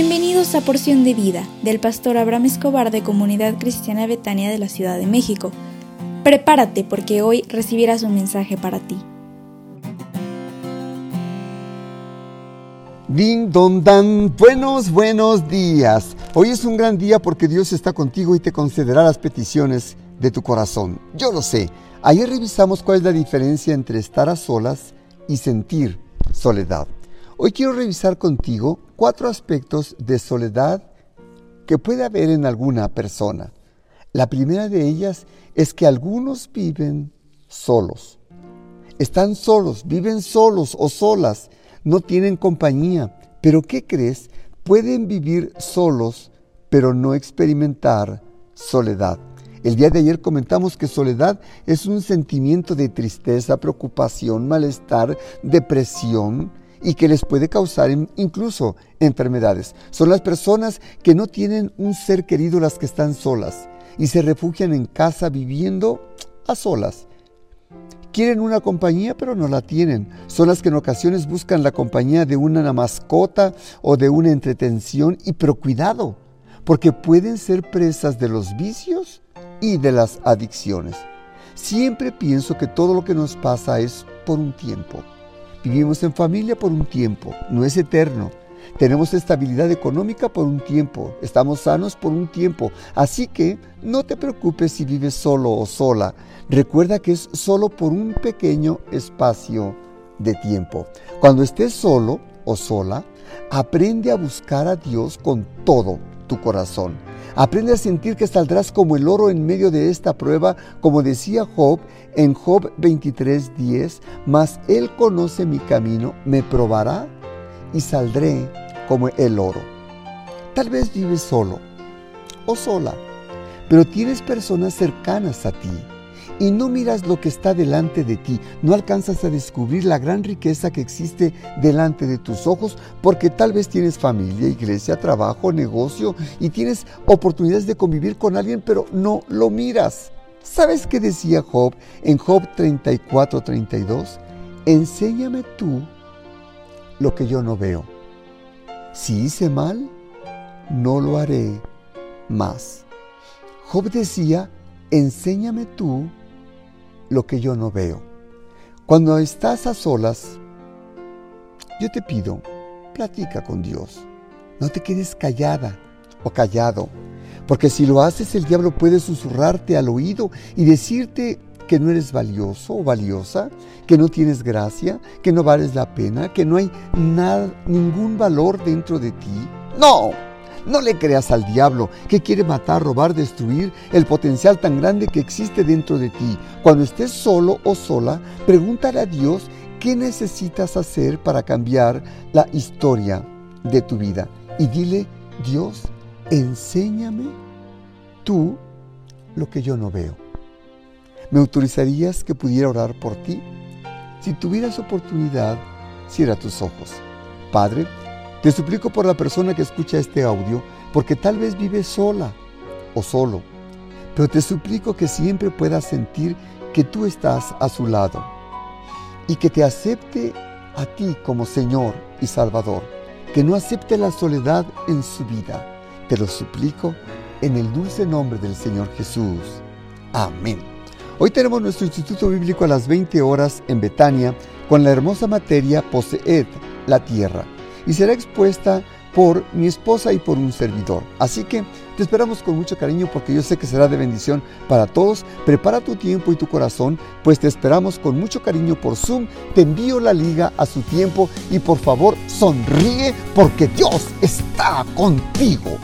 Bienvenidos a Porción de Vida del pastor Abraham Escobar de Comunidad Cristiana Betania de la Ciudad de México. Prepárate porque hoy recibirás un mensaje para ti. Ding don dan, buenos, buenos días. Hoy es un gran día porque Dios está contigo y te concederá las peticiones de tu corazón. Yo lo sé. Ayer revisamos cuál es la diferencia entre estar a solas y sentir soledad. Hoy quiero revisar contigo cuatro aspectos de soledad que puede haber en alguna persona. La primera de ellas es que algunos viven solos. Están solos, viven solos o solas, no tienen compañía. Pero ¿qué crees? Pueden vivir solos, pero no experimentar soledad. El día de ayer comentamos que soledad es un sentimiento de tristeza, preocupación, malestar, depresión, y que les puede causar incluso enfermedades. Son las personas que no tienen un ser querido las que están solas y se refugian en casa viviendo a solas. Quieren una compañía pero no la tienen. Son las que en ocasiones buscan la compañía de una mascota o de una entretención y pero cuidado, porque pueden ser presas de los vicios y de las adicciones. Siempre pienso que todo lo que nos pasa es por un tiempo. Vivimos en familia por un tiempo, no es eterno. Tenemos estabilidad económica por un tiempo, estamos sanos por un tiempo. Así que no te preocupes si vives solo o sola. Recuerda que es solo por un pequeño espacio de tiempo. Cuando estés solo o sola, aprende a buscar a Dios con todo tu corazón. Aprende a sentir que saldrás como el oro en medio de esta prueba, como decía Job en Job 23:10, mas Él conoce mi camino, me probará y saldré como el oro. Tal vez vives solo o sola, pero tienes personas cercanas a ti y no miras lo que está delante de ti, no alcanzas a descubrir la gran riqueza que existe delante de tus ojos, porque tal vez tienes familia, iglesia, trabajo, negocio y tienes oportunidades de convivir con alguien, pero no lo miras. ¿Sabes qué decía Job en Job 34, 32? Enséñame tú lo que yo no veo. Si hice mal, no lo haré más. Job decía, enséñame tú lo que yo no veo. Cuando estás a solas, yo te pido, platica con Dios. No te quedes callada o callado, porque si lo haces el diablo puede susurrarte al oído y decirte que no eres valioso o valiosa, que no tienes gracia, que no vales la pena, que no hay nada, ningún valor dentro de ti. No, no le creas al diablo que quiere matar, robar, destruir el potencial tan grande que existe dentro de ti. Cuando estés solo o sola, pregúntale a Dios qué necesitas hacer para cambiar la historia de tu vida. Y dile, Dios, enséñame tú lo que yo no veo. ¿Me autorizarías que pudiera orar por ti? Si tuvieras oportunidad, cierra tus ojos. Padre, te suplico por la persona que escucha este audio, porque tal vez vive sola o solo, pero te suplico que siempre pueda sentir que tú estás a su lado y que te acepte a ti como Señor y Salvador, que no acepte la soledad en su vida. Te lo suplico en el dulce nombre del Señor Jesús. Amén. Hoy tenemos nuestro Instituto Bíblico a las 20 horas en Betania con la hermosa materia Poseed la tierra y será expuesta por mi esposa y por un servidor. Así que te esperamos con mucho cariño porque yo sé que será de bendición para todos. Prepara tu tiempo y tu corazón, pues te esperamos con mucho cariño por Zoom. Te envío la liga a su tiempo y por favor sonríe porque Dios está contigo.